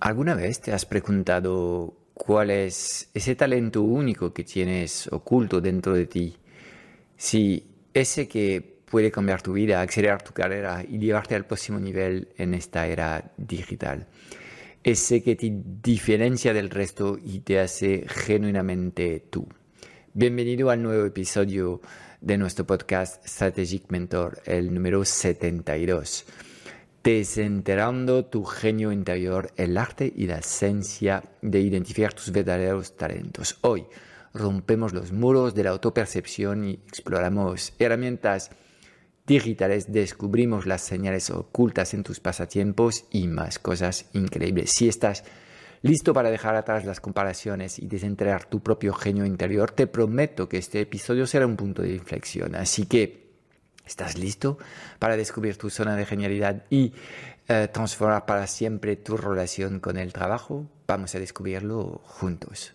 ¿Alguna vez te has preguntado cuál es ese talento único que tienes oculto dentro de ti? Si ese que puede cambiar tu vida, acelerar tu carrera y llevarte al próximo nivel en esta era digital. Ese que te diferencia del resto y te hace genuinamente tú. Bienvenido al nuevo episodio de nuestro podcast Strategic Mentor, el número 72 desenterrando tu genio interior, el arte y la esencia de identificar tus verdaderos talentos. Hoy rompemos los muros de la autopercepción y exploramos herramientas digitales, descubrimos las señales ocultas en tus pasatiempos y más cosas increíbles. Si estás listo para dejar atrás las comparaciones y desenterrar tu propio genio interior, te prometo que este episodio será un punto de inflexión. Así que ¿Estás listo para descubrir tu zona de genialidad y eh, transformar para siempre tu relación con el trabajo? Vamos a descubrirlo juntos.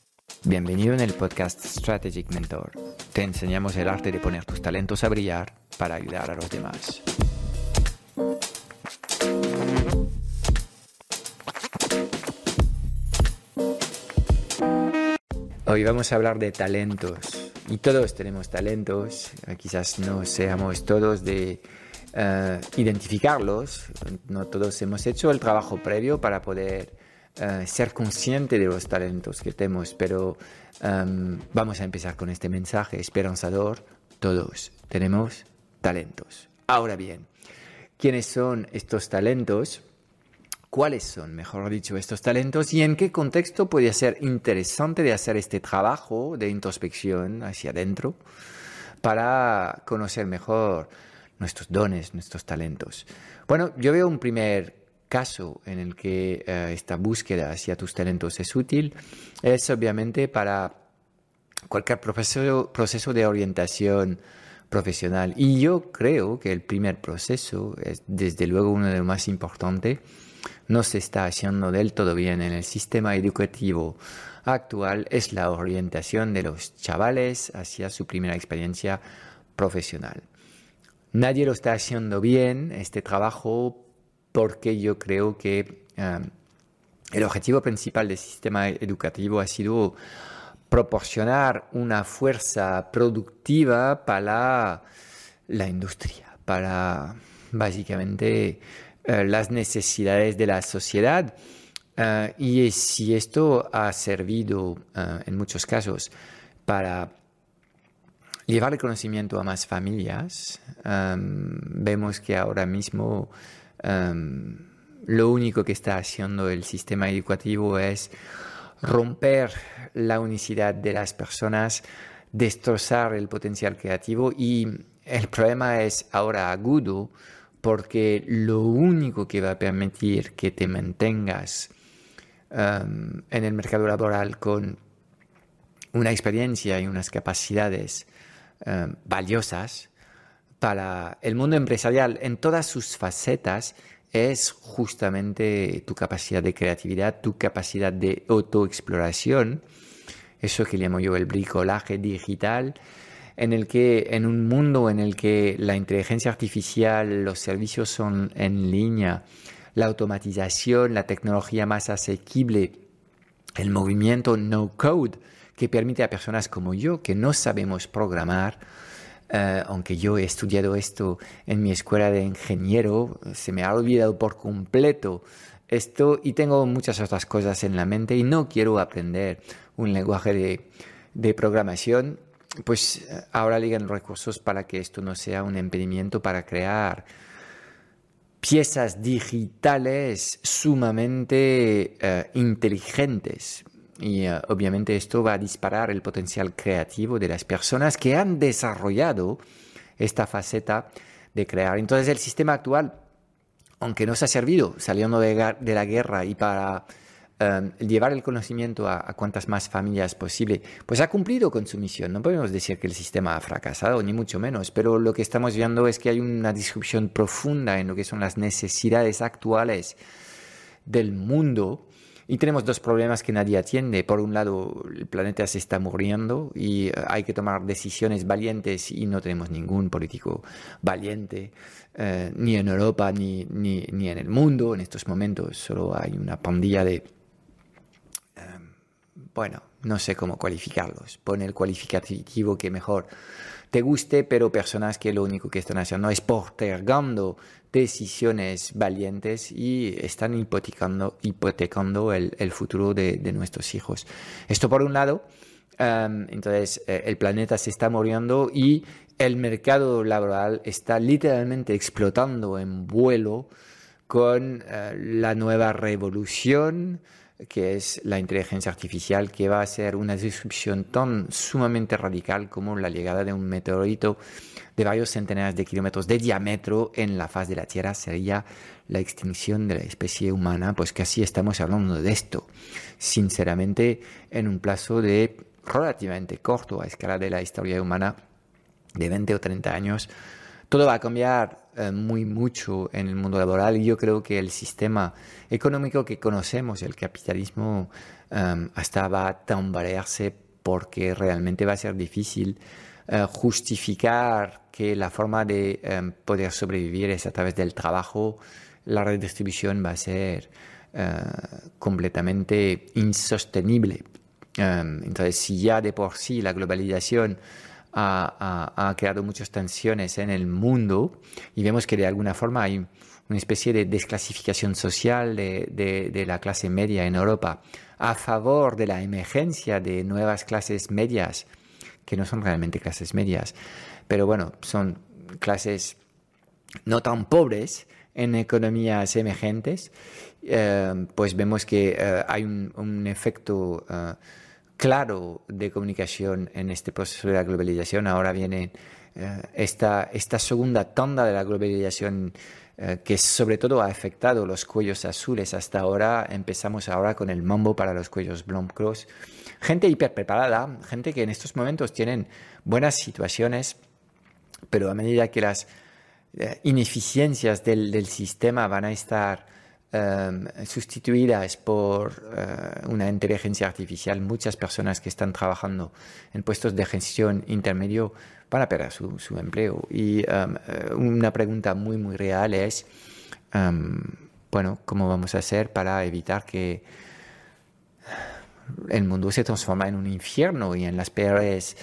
Bienvenido en el podcast Strategic Mentor. Te enseñamos el arte de poner tus talentos a brillar para ayudar a los demás. Hoy vamos a hablar de talentos. Y todos tenemos talentos. Quizás no seamos todos de eh, identificarlos. No todos hemos hecho el trabajo previo para poder eh, ser consciente de los talentos que tenemos, pero em, vamos a empezar con este mensaje esperanzador. Todos tenemos talentos. Ahora bien, ¿quiénes son estos talentos? ¿Cuáles son, mejor dicho, estos talentos y en qué contexto puede ser interesante de hacer este trabajo de introspección hacia adentro para conocer mejor nuestros dones, nuestros talentos? Bueno, yo veo un primer caso en el que eh, esta búsqueda hacia tus talentos es útil es obviamente para cualquier proceso, proceso de orientación profesional. Y yo creo que el primer proceso es desde luego uno de los más importantes. No se está haciendo del todo bien en el sistema educativo actual. Es la orientación de los chavales hacia su primera experiencia profesional. Nadie lo está haciendo bien, este trabajo porque yo creo que el objetivo principal del sistema educativo ha sido proporcionar una fuerza productiva para la industria, para básicamente eh, las necesidades de la sociedad. Eh, y si esto ha servido eh, en muchos casos para llevar el conocimiento a más familias, vemos que ahora mismo Em, lo único que está haciendo el sistema educativo es romper la unicidad de las personas, destrozar el potencial creativo y el problema es ahora agudo porque lo único que va a permitir que te mantengas em, en el mercado laboral con una experiencia y unas capacidades em, valiosas para el mundo empresarial en todas sus facetas es justamente tu capacidad de creatividad, tu capacidad de autoexploración, eso que llamo yo el bricolaje digital, en el que en un mundo en el que la inteligencia artificial, los servicios son en línea, la automatización, la tecnología más asequible, el movimiento no code que permite a personas como yo que no sabemos programar, eh, aunque yo he estudiado esto en mi escuela de ingeniero, se me ha olvidado por completo esto y tengo muchas otras cosas en la mente y no quiero aprender un lenguaje de, programación, pues eh, ahora llegan recursos para que esto no sea un impedimento para crear piezas digitales sumamente eh, inteligentes y eh, obviamente esto va a disparar el potencial creativo de las personas que han desarrollado esta faceta de crear. Entonces el sistema actual, aunque nos ha servido saliendo de, la guerra y para em, llevar el conocimiento a, a, cuantas más familias posible, pues ha cumplido con su misión. No podemos decir que el sistema ha fracasado, ni mucho menos, pero lo que estamos viendo es que hay una disrupción profunda en lo que son las necesidades actuales del mundo y tenemos dos problemas que nadie atiende. Por un lado, el planeta se está muriendo y eh, hay que tomar decisiones valientes y no tenemos ningún político valiente, eh, ni en Europa ni, ni, ni, en el mundo en estos momentos. Solo hay una pandilla de... Eh, bueno, no sé cómo cualificarlos. Pone el cualificativo que mejor te guste, pero personas que lo único que están haciendo es postergando decisiones valientes y están hipotecando, hipotecando el, futuro de, nuestros hijos. Esto por un lado, um, entonces eh, el planeta se está muriendo y el mercado laboral está literalmente explotando en vuelo con uh, la nueva revolución que es la inteligencia artificial, que va a ser una disrupción tan sumamente radical como la llegada de un meteorito de varios centenares de kilómetros de diámetro en la faz de la Tierra sería la extinción de la especie humana, pues casi estamos hablando de esto, sinceramente, en un plazo de relativamente corto a escala de la historia humana, de 20 o 30 años, todo va a cambiar eh, muy mucho en el mundo laboral y yo creo que el sistema económico que conocemos, el capitalismo, um, hasta va a tambalearse porque realmente va a ser difícil uh, justificar que la forma de poder sobrevivir es a través del trabajo, la redistribución va a ser completamente insostenible. Entonces, si ya de por sí la globalización ha, creado muchas tensiones en el mundo y vemos que de alguna forma hay una especie de desclasificación social de, de, la clase media en Europa a favor de la emergencia de nuevas clases medias, que no son realmente clases medias, pero bueno, son clases no tan pobres en economías emergentes, eh, pues vemos que eh, hay un, efecto uh, claro de comunicación en este proceso de la globalización. Ahora viene eh, esta, segunda tanda de la globalización eh, que sobre todo ha afectado los cuellos azules. Hasta ahora empezamos ahora con el mambo para los cuellos blancos. Gente hiper preparada, gente que en estos momentos tienen buenas situaciones, pero a medida que las eh, ineficiencias del sistema van a estar um, sustituidas por uh, una inteligencia artificial, muchas personas que están trabajando en puestos de gestión intermedio van a perder su, su empleo. Y um, una pregunta muy, muy real es, um, bueno, ¿cómo vamos a hacer para evitar que el mundo se transforma en un infierno y en las peores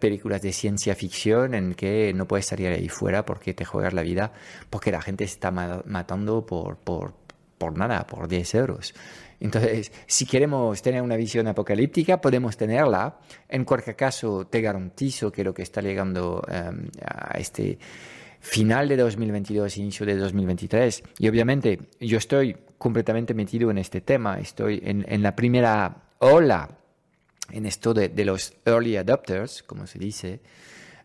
películas de ciencia ficción en que no puedes salir ahí fuera porque te juegas la vida, porque la gente se está matando por, por, por nada, por 10 euros. Entonces, si queremos tener una visión apocalíptica, podemos tenerla. En cualquier caso, te garantizo que lo que está llegando um, a este final de 2022, inicio de 2023, y obviamente yo estoy completamente metido en este tema, estoy en, en la primera ola en esto de, de, los early adopters, como se dice,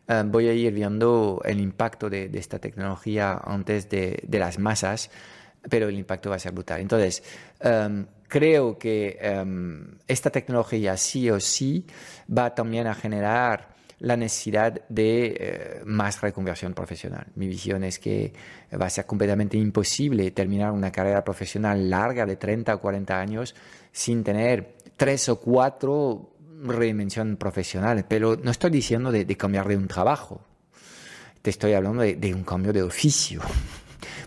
um, voy a ir viendo el impacto de, de esta tecnología antes de, de las masas pero el impacto va a ser brutal. Entonces, um, creo que um, esta tecnología sí o sí va también a generar la necesidad de eh, más reconversión profesional. Mi visión es que va a ser completamente imposible terminar una carrera profesional larga de 30 o 40 años sin tener tres o cuatro reinvención profesionales. Pero no estoy diciendo de, cambiar de un trabajo, te estoy hablando de un cambio de oficio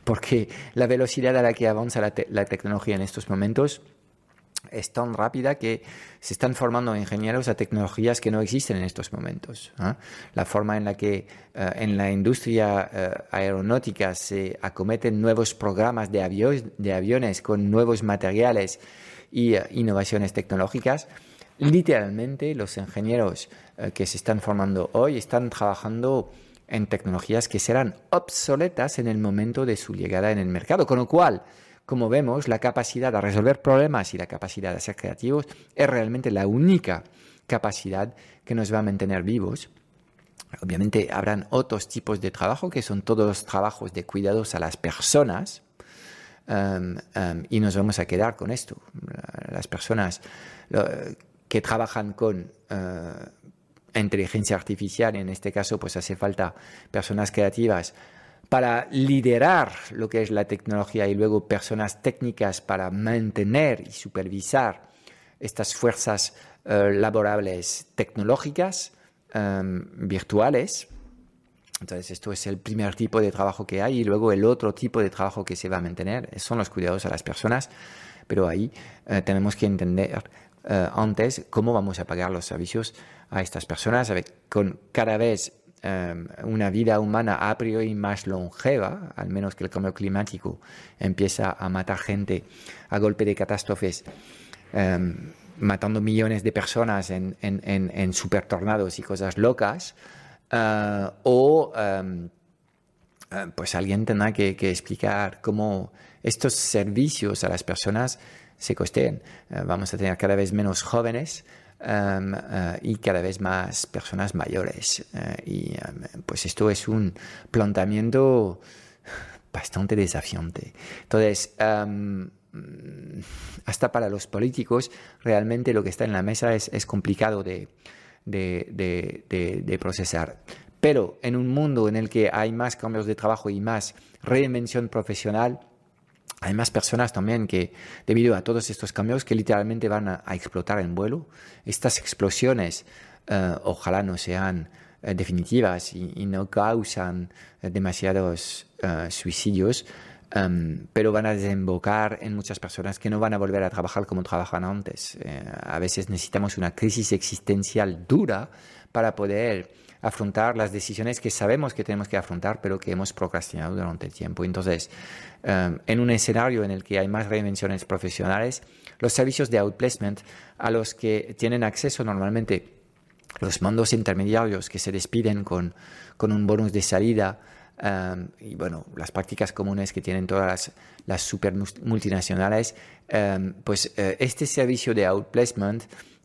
porque la velocidad a la que avanza la, te la tecnología en estos momentos es tan rápida que se están formando ingenieros a tecnologías que no existen en estos momentos. ¿eh? La forma en la que uh, en la industria uh, aeronáutica se acometen nuevos programas de, avió de aviones con nuevos materiales y uh, innovaciones tecnológicas, literalmente los ingenieros que se están formando hoy están trabajando en tecnologías que serán obsoletas en el momento de su llegada en el mercado. Con lo cual, como vemos, la capacidad de resolver problemas y la capacidad de ser creativos es realmente la única capacidad que nos va a mantener vivos. Obviamente habrán otros tipos de trabajo que son todos los trabajos de cuidados a las personas um, um, y nos vamos a quedar con esto. Las personas que trabajan con uh, inteligencia artificial, en este caso pues hace falta personas creativas para liderar lo que es la tecnología y luego personas técnicas para mantener y supervisar estas fuerzas uh, laborables tecnológicas um, virtuales. Entonces, esto es el primer tipo de trabajo que hay y luego el otro tipo de trabajo que se va a mantener son los cuidados a las personas, pero ahí uh, tenemos que entender uh, antes cómo vamos a pagar los servicios a estas personas con cada vez um, una vida humana a priori más longeva, al menos que el cambio climático empieza a matar gente a golpe de catástrofes. Um, matando millones de personas en, en, en, en super tornados y cosas locas, uh, o um, uh, pues alguien tendrá que, explicar cómo estos servicios a las personas se costeen. Uh, vamos a tener cada vez menos jóvenes um, y cada vez más personas mayores. y um, pues esto es un planteamiento bastante desafiante. Entonces, Mm, hasta para los políticos, realmente lo que está en la mesa es, es complicado de, de, de, de, procesar. Pero en un mundo en el que hay más cambios de trabajo y más reinvención profesional, hay más personas también que, debido a todos estos cambios, que literalmente van a, explotar en vuelo. Estas explosiones uh, ojalá no sean uh, definitivas y, no causan uh, demasiados suicidios, Um, pero van a desembocar en muchas personas que no van a volver a trabajar como trabajaban antes. Eh, a veces necesitamos una crisis existencial dura para poder afrontar las decisiones que sabemos que tenemos que afrontar, pero que hemos procrastinado durante el tiempo. Entonces, um, en un escenario en el que hay más reinvenciones profesionales, los servicios de outplacement a los que tienen acceso normalmente los mandos intermediarios que se despiden con, con un bonus de salida, Um, y bueno, las prácticas comunes que tienen todas las, las super multinacionales, um, pues uh, este servicio de outplacement,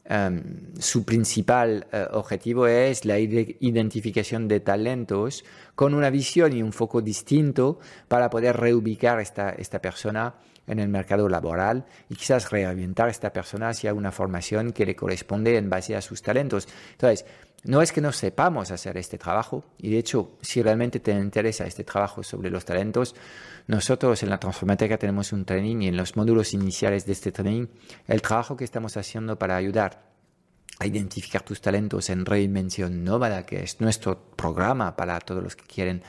um, su principal uh, objetivo es la identificación de talentos con una visión y un foco distinto para poder reubicar esta, esta persona en el mercado laboral y quizás reorientar a esta persona hacia una formación que le corresponde en base a sus talentos. Entonces, no es que no sepamos hacer este trabajo, y de hecho, si realmente te interesa este trabajo sobre los talentos, nosotros en la Transformateca tenemos un training y en los módulos iniciales de este training, el trabajo que estamos haciendo para ayudar a identificar tus talentos en Reinvención Nómada, que es nuestro programa para todos los que quieren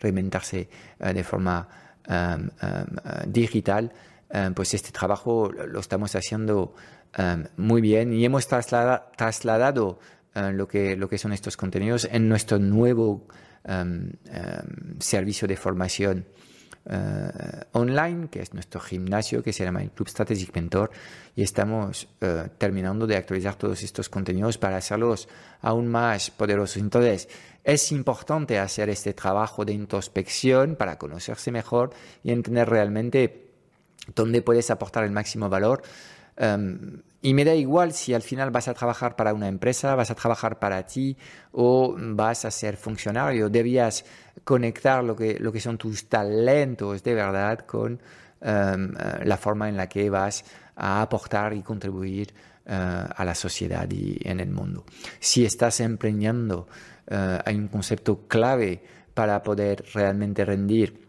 reinventarse uh, de forma um, digital, um, pues este trabajo lo estamos haciendo muy bien y hemos traslada, trasladado uh, lo, que, lo que son estos contenidos en nuestro nuevo servicio de formación Uh, online, que es nuestro gimnasio, que se llama el Club Strategic Mentor, y estamos uh, terminando de actualizar todos estos contenidos para hacerlos aún más poderosos. Entonces, es importante hacer este trabajo de introspección para conocerse mejor y entender realmente dónde puedes aportar el máximo valor. Um, y me da igual si al final vas a trabajar para una empresa, vas a trabajar para ti o vas a ser funcionario. Debías conectar lo que, lo que son tus talentos de verdad con uh, la forma en la que vas a aportar y contribuir uh, a la sociedad y en el mundo. Si estás emprendiendo, uh, hay un concepto clave para poder realmente rendir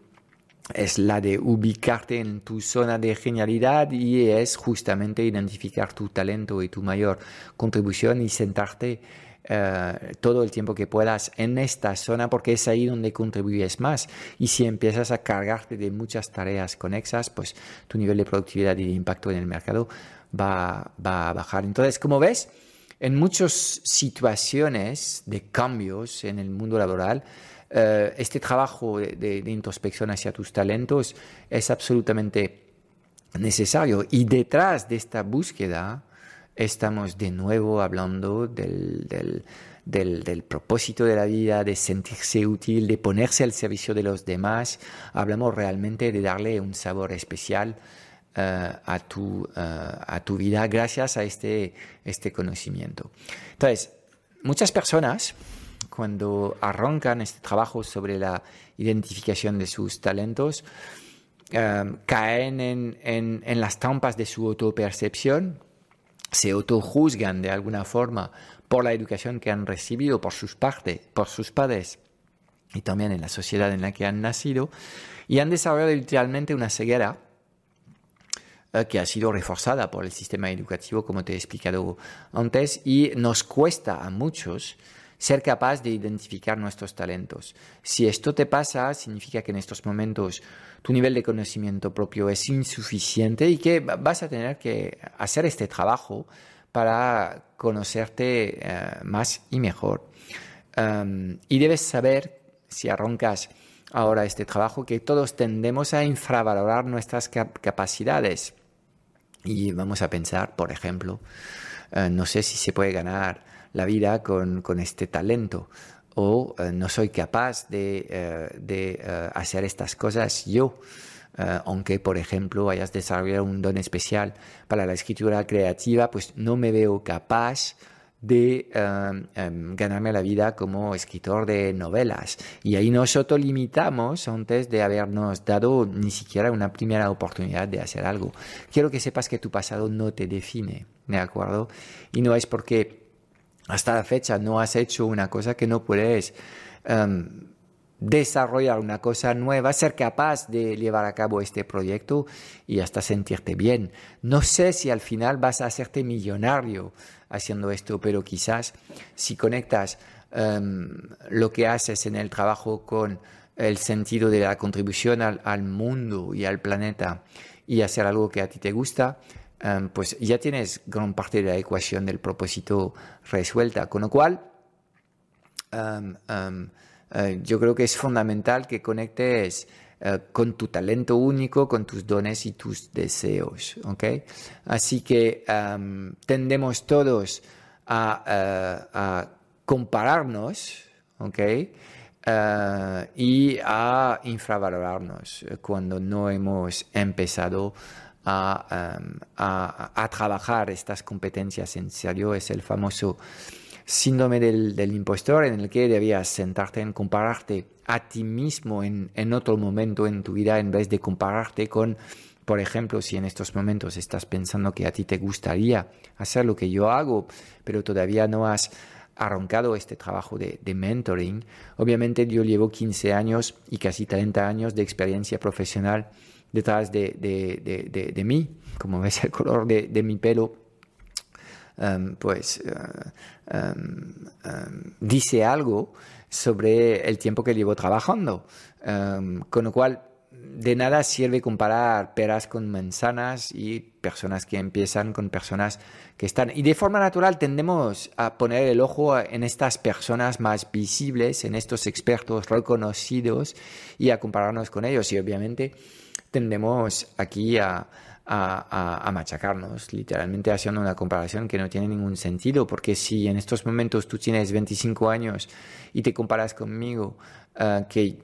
es la de ubicarte en tu zona de genialidad y es justamente identificar tu talento y tu mayor contribución y sentarte uh, todo el tiempo que puedas en esta zona porque es ahí donde contribuyes más. Y si empiezas a cargarte de muchas tareas conexas, pues tu nivel de productividad y de impacto en el mercado va, va a bajar. Entonces, como ves, en muchas situaciones de cambios en el mundo laboral, eh, este trabajo de, introspección hacia tus talentos es absolutamente necesario. Y detrás de esta búsqueda estamos de nuevo hablando del, del, propósito de la vida, de sentirse útil, de ponerse al servicio de los demás. Hablamos realmente de darle un sabor especial eh, a, tu, eh, a tu vida gracias a este, este conocimiento. Entonces, muchas personas cuando arrancan este trabajo sobre la identificación de sus talentos, eh, caen en, en, en, las trampas de su autopercepción, se autojuzgan de alguna forma por la educación que han recibido por sus, parte, por sus padres y también en la sociedad en la que han nacido, y han desarrollado literalmente una ceguera eh, que ha sido reforzada por el sistema educativo, como te he explicado antes, y nos cuesta a muchos ser capaz de identificar nuestros talentos. Si esto te pasa, significa que en estos momentos tu nivel de conocimiento propio es insuficiente y que vas a tener que hacer este trabajo para conocerte eh, más y mejor. Y debes saber, si arrancas ahora este trabajo, que todos tendemos a infravalorar nuestras capacidades. Y vamos a pensar, por ejemplo, eh, no sé si se puede ganar la vida con, con este talento o eh, no soy capaz de, de hacer estas cosas yo. Eh, aunque por ejemplo hayas desarrollado un don especial para la escritura creativa, pues no me veo capaz de eh, em, ganarme la vida como escritor de novelas. Y ahí nos autolimitamos antes de habernos dado ni siquiera una primera oportunidad de hacer algo. Quiero que sepas que tu pasado no te define, ¿de acuerdo? Y no es porque hasta la fecha no has hecho una cosa que no puedes em, desarrollar una cosa nueva, ser capaz de llevar a cabo este proyecto y hasta sentirte bien. No sé si al final vas a hacerte millonario haciendo esto, pero quizás si conectas em, lo que haces en el trabajo con el sentido de la contribución al, mundo y al planeta y hacer algo que a ti te gusta, pues ya tienes gran parte de la ecuación del propósito resuelta. Con lo cual, eh, yo creo que es fundamental que conectes eh, con tu talento único, con tus dones y tus deseos. ¿okay? Así que tendemos todos a, eh, compararnos ¿okay? y a infravalorarnos cuando no hemos empezado a, a, trabajar estas competencias en serio. Es el famoso síndrome del, impostor en el que debías sentarte en compararte a ti mismo en, otro momento en tu vida en vez de compararte con, por ejemplo, si en estos momentos estás pensando que a ti te gustaría hacer lo que yo hago, pero todavía no has arrancado este trabajo de, de mentoring. Obviamente yo llevo 15 años y casi 30 años de experiencia profesional detrás de, de, de mí, como ves el color de, mi pelo Em, pues eh, em, em, dice algo sobre el tiempo que llevo trabajando. con lo cual, de nada sirve comparar peras con manzanas y personas que empiezan con personas que están. Y de forma natural tendemos a poner el ojo en estas personas más visibles, en estos expertos reconocidos y a compararnos con ellos. Y obviamente tendemos aquí a, a, machacarnos, literalmente haciendo una comparación que no tiene ningún sentido, porque si en estos momentos tú tienes 25 años y te comparas conmigo, eh, que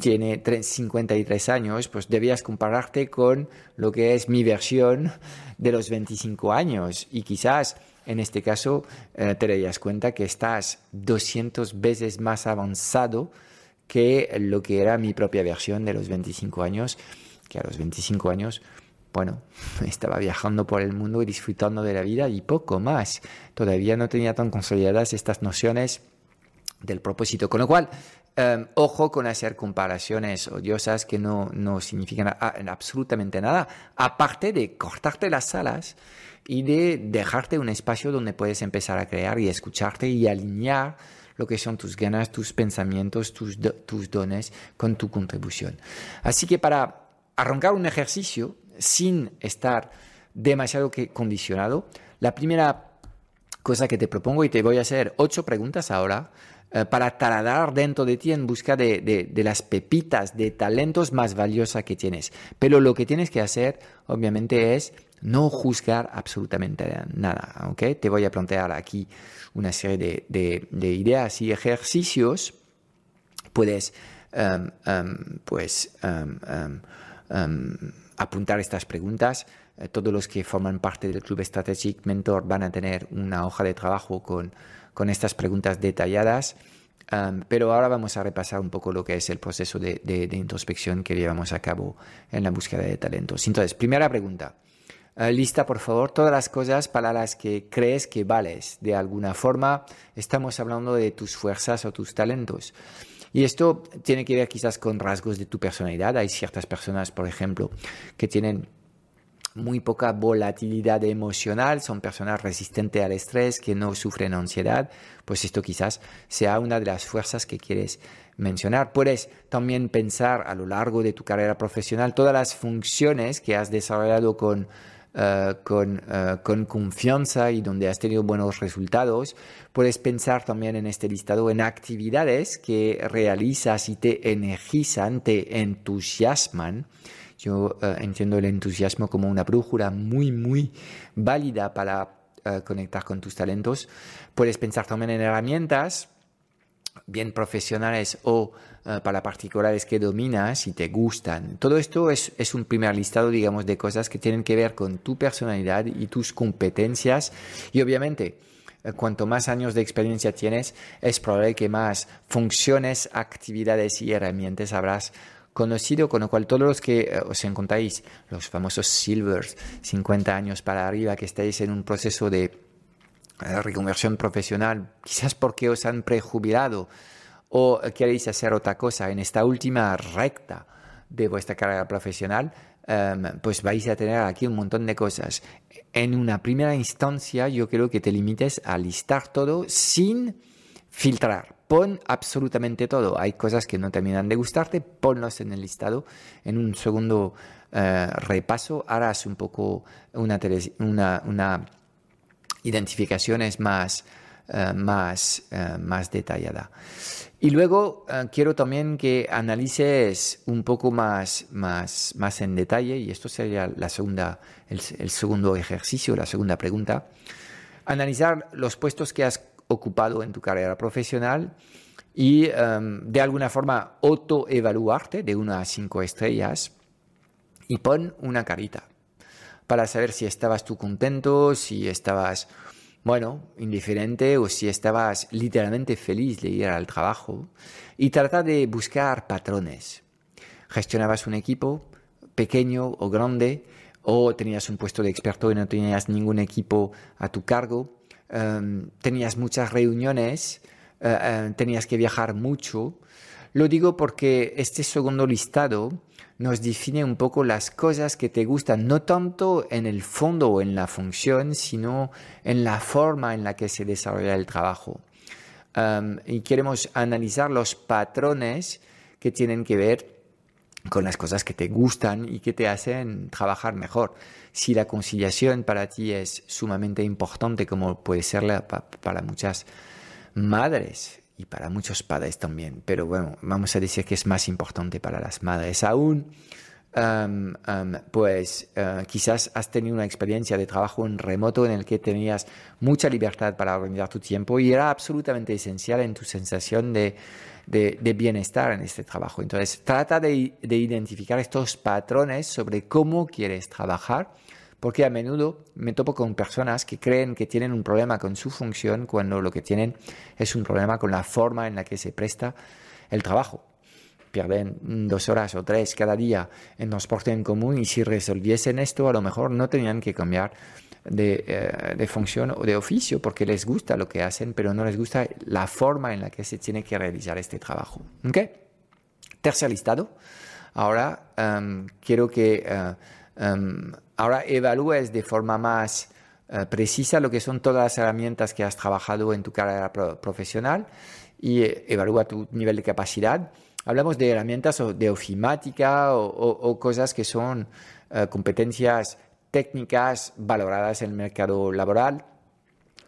tiene 53 años, pues debías compararte con lo que es mi versión de los 25 años. Y quizás en este caso eh, te darías cuenta que estás 200 veces más avanzado que lo que era mi propia versión de los 25 años, que a los 25 años bueno, estaba viajando por el mundo y disfrutando de la vida y poco más. Todavía no tenía tan consolidadas estas nociones del propósito. Con lo cual, em, ojo con hacer comparaciones odiosas que no, no significan absolutamente nada, aparte de cortarte las alas y de dejarte un espacio donde puedes empezar a crear y escucharte y alinear lo que son tus ganas, tus pensamientos, tus, tus dones con tu contribución. Así que para arrancar un ejercicio, sin estar demasiado condicionado, la primera cosa que te propongo, y te voy a hacer ocho preguntas ahora, eh, para taladrar dentro de ti en busca de, de, las pepitas, de talentos más valiosas que tienes. Pero lo que tienes que hacer, obviamente, es no juzgar absolutamente nada. ¿okay? Te voy a plantear aquí una serie de, de ideas y ejercicios. Puedes em, em, pues, em, apuntar estas preguntas. Eh, todos los que forman parte del Club Strategic Mentor van a tener una hoja de trabajo con con estas preguntas detalladas. pero ahora vamos a repasar un poco lo que es el proceso de, introspección que llevamos a cabo en la búsqueda de talentos. Entonces, primera pregunta. Eh, lista, por favor, todas las cosas para las que crees que vales. De alguna forma, estamos hablando de tus fuerzas o tus talentos. Y esto tiene que ver quizás con rasgos de tu personalidad. Hay ciertas personas, por ejemplo, que tienen muy poca volatilidad emocional, son personas resistentes al estrés, que no sufren ansiedad, pues esto quizás sea una de las fuerzas que quieres mencionar. Puedes también pensar a lo largo de tu carrera profesional todas las funciones que has desarrollado con, eh, con, eh, con, confianza y donde has tenido buenos resultados. Puedes pensar también en este listado en actividades que realizas y te energizan, te entusiasman. Yo eh, entiendo el entusiasmo como una brújula muy, muy válida para conectar con tus talentos. Puedes pensar también en herramientas bien profesionales o eh, para particulares que dominas y te gustan. Todo esto es, es, un primer listado, digamos, de cosas que tienen que ver con tu personalidad y tus competencias. Y obviamente, cuanto más años de experiencia tienes, es probable que más funciones, actividades y herramientas habrás conocido, con lo cual todos los que eh, os encontráis, los famosos silvers, 50 años para arriba, que estáis en un proceso de reconversión profesional, quizás porque os han prejubilado o queréis hacer otra cosa en esta última recta de vuestra carrera profesional, em, pues vais a tener aquí un montón de cosas. En una primera instancia, yo creo que te limites a listar todo sin filtrar pon absolutamente todo. Hay cosas que no terminan de gustarte, ponlos en el listado. En un segundo eh, repaso harás un poco una, una identificación más, eh, más, eh, más detallada. Y luego quiero también que analices un poco más, más, más en detalle, y esto sería la segunda, el, segundo ejercicio, la segunda pregunta, analizar los puestos que has ocupado en tu carrera profesional y em, de alguna forma autoevaluarte de 1 a 5 estrellas y pon una carita para saber si estabas tú contento, si estabas, bueno, indiferente o si estabas literalmente feliz de ir al trabajo y trata de buscar patrones. Gestionabas un equipo pequeño o grande o tenías un puesto de experto y no tenías ningún equipo a tu cargo Em, tenías muchas reuniones, eh, eh, tenías que viajar mucho. Lo digo porque este segundo listado nos define un poco las cosas que te gustan, no tanto en el fondo o en la función, sino en la forma en la que se desarrolla el trabajo. Y queremos analizar los patrones que tienen que ver con las cosas que te gustan y que te hacen trabajar mejor. Si la conciliación para ti es sumamente importante, como puede serla para muchas madres y para muchos padres también, pero bueno, vamos a decir que es más importante para las madres aún, pues eh, quizás has tenido una experiencia de trabajo en remoto en el que tenías mucha libertad para organizar tu tiempo y era absolutamente esencial en tu sensación de de, bienestar en este trabajo. Entonces, trata de, identificar estos patrones sobre cómo quieres trabajar, porque a menudo me topo con personas que creen que tienen un problema con su función cuando lo que tienen es un problema con la forma en la que se presta el trabajo. Pierden dos horas o tres cada día en transporte en común y si resolviesen esto, a lo mejor no tenían que cambiar eh, de, función o de oficio porque les gusta lo que hacen, pero no les gusta la forma en la que se tiene que realizar este trabajo. ¿Okay? Tercer listado. Ahora em, quiero que eh, em, ahora evalúes de forma más eh, precisa lo que son todas las herramientas que has trabajado en tu carrera profesional y evalúa tu nivel de capacidad. Hablamos de herramientas de ofimática o cosas que son competencias técnicas valoradas en el mercado laboral,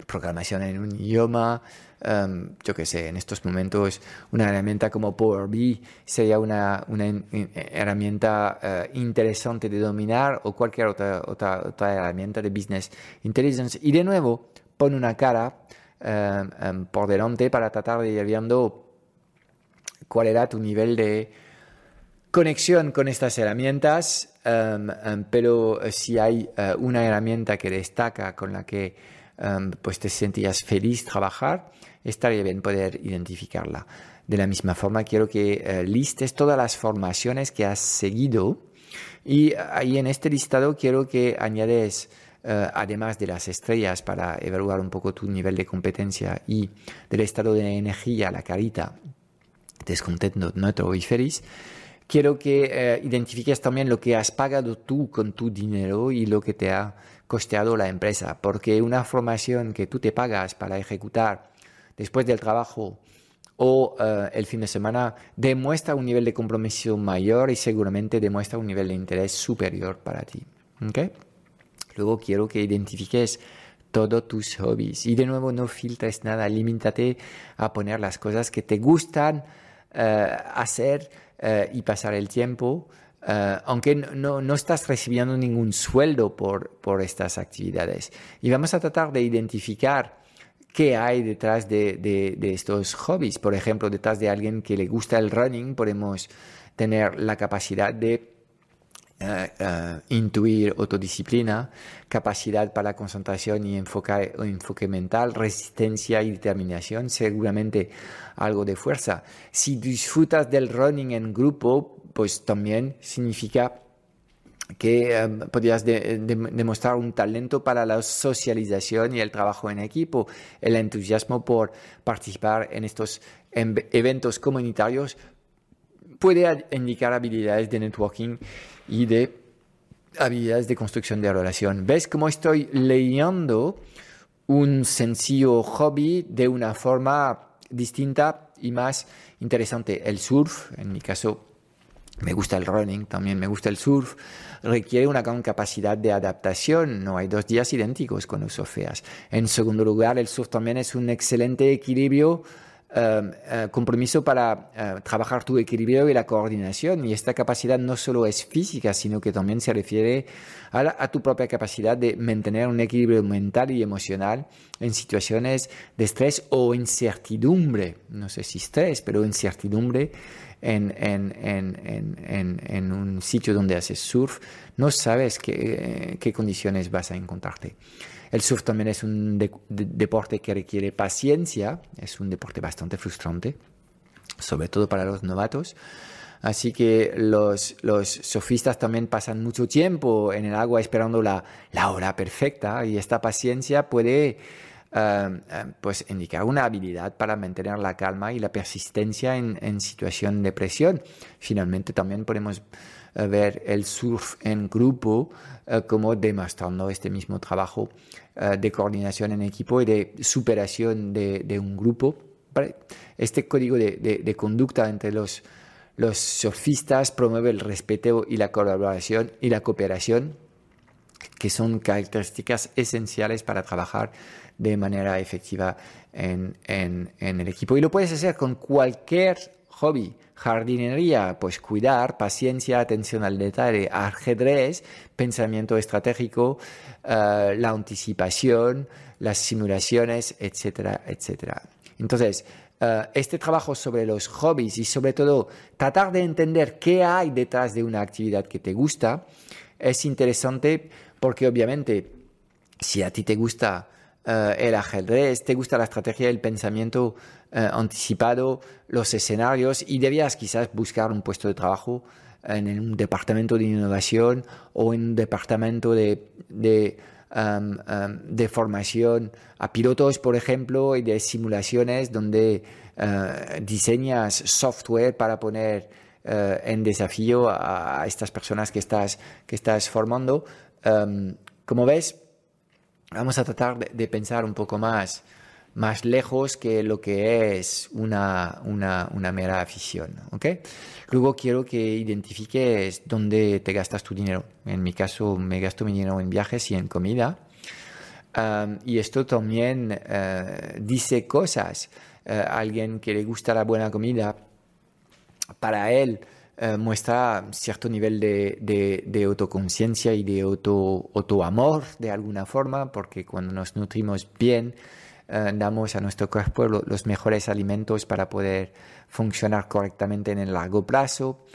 programación en un idioma, em, yo qué sé, en estos momentos una herramienta como Power BI sería una, herramienta eh, interesante de dominar o cualquier otra, otra, herramienta de Business Intelligence. Y de nuevo, pon una cara em, em, por delante para tratar de ir viendo cuál era tu nivel de conexión con estas herramientas, pero si hay eh, una herramienta que destaca con la que pues te sentías feliz trabajar, estaría bien poder identificarla. De la misma forma, quiero que eh, listes todas las formaciones que has seguido y ahí en este listado quiero que añades, eh, además de las estrellas para evaluar un poco tu nivel de competencia y del estado de energía, la carita, descontento, neutro y feliz, quiero que eh, identifiques también lo que has pagado tú con tu dinero y lo que te ha costeado la empresa, porque una formación que tú te pagas para ejecutar después del trabajo o eh, el fin de semana demuestra un nivel de compromiso mayor y seguramente demuestra un nivel de interés superior para ti. ¿okay? Luego quiero que identifiques todos tus hobbies y de nuevo no filtres nada, limítate a poner las cosas que te gustan eh, hacer eh, y pasar el tiempo aunque no, no, estás recibiendo ningún sueldo por, por, estas actividades. Y vamos a tratar de identificar qué hay detrás de, estos hobbies. Por ejemplo, detrás de alguien que le gusta el running, podemos tener la capacidad de eh, eh, intuir autodisciplina, capacidad para concentración y enfoque mental, resistencia y determinación, seguramente algo de fuerza. Si disfrutas del running en grupo, pues también significa que eh, podrías demostrar un talento para la socialización y el trabajo en equipo, el entusiasmo por participar en estos em, eventos comunitarios puede indicar habilidades de networking y de habilidades de construcción de relación. ¿Ves cómo estoy leyendo un sencillo hobby de una forma distinta y más interesante? El surf, en mi caso, me gusta el running, también me gusta el surf, requiere una gran capacidad de adaptación, no hay dos días idénticos cuando surfeas. En segundo lugar, el surf también es un excelente equilibrio, eh, eh, compromiso para eh, trabajar tu equilibrio y la coordinación. Y esta capacidad no solo es física, sino que también se refiere a, a tu propia capacidad de mantener un equilibrio mental y emocional en situaciones de estrés o incertidumbre. No sé si estrés, pero incertidumbre en, en, en, en, un sitio donde haces surf, no sabes qué, qué condiciones vas a encontrarte. El surf también es un deporte que requiere paciencia, es un deporte bastante frustrante, sobre todo para los novatos. Así que los, los surfistas también pasan mucho tiempo en el agua esperando la, la hora perfecta y esta paciencia puede Em, em, pues indicar una habilidad para mantener la calma y la persistencia en, situación de presión. Finalmente también podemos eh, ver el surf en grupo eh, como demostrando este mismo trabajo eh, de coordinación en equipo y de superación de, un grupo. Este código de, conducta entre los surfistas promueve el respeto y la colaboración y la cooperación que son características esenciales para trabajar de manera efectiva en, el equipo. Y lo puedes hacer con cualquier hobby, jardinería, pues cuidar, paciencia, atención al detalle, ajedrez, pensamiento estratégico, eh, la anticipación, las simulaciones, etcétera, etcétera. Entonces, eh, este trabajo sobre los hobbies y sobre todo tratar de entender qué hay detrás de una actividad que te gusta es interesante porque obviamente si a ti te gusta eh, el ajedrez, te gusta la estrategia del pensamiento eh, anticipado, los escenarios y debías quizás buscar un puesto de trabajo en un departamento de innovación o en un departamento de, de, um, de formación a pilotos, por ejemplo, y de simulaciones donde uh, diseñas software para poner en desafío a, estas personas que estás, que estás formando. Um, como ves, vamos a tratar de, pensar un poco más, más lejos que lo que es una, una, una mera afición. ¿okay? Luego quiero que identifiques dónde te gastas tu dinero. En mi caso, me gasto mi dinero en viajes y en comida. y esto también eh, dice cosas. Eh, alguien que le gusta la buena comida, para él eh, muestra cierto nivel de, de, autoconciencia y de auto, autoamor de alguna forma, porque cuando nos nutrimos bien, damos a nuestro cuerpo los mejores alimentos para poder funcionar correctamente en el largo plazo.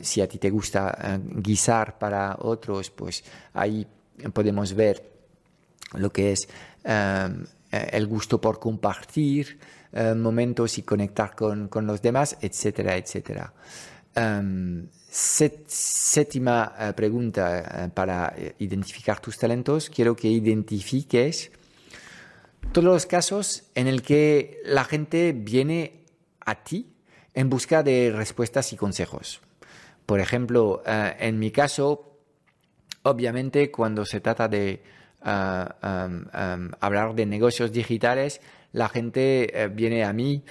si a ti te gusta guisar para otros, pues ahí podemos ver lo que es eh, el gusto por compartir eh, momentos y conectar con, los demás, etcétera, etcétera. Em, séptima eh, pregunta para identificar tus talentos. Quiero que identifiques todos los casos en el que la gente viene a ti en busca de respuestas y consejos. Por ejemplo, en mi caso, obviamente cuando se trata de hablar de negocios digitales, la gente eh, viene a mí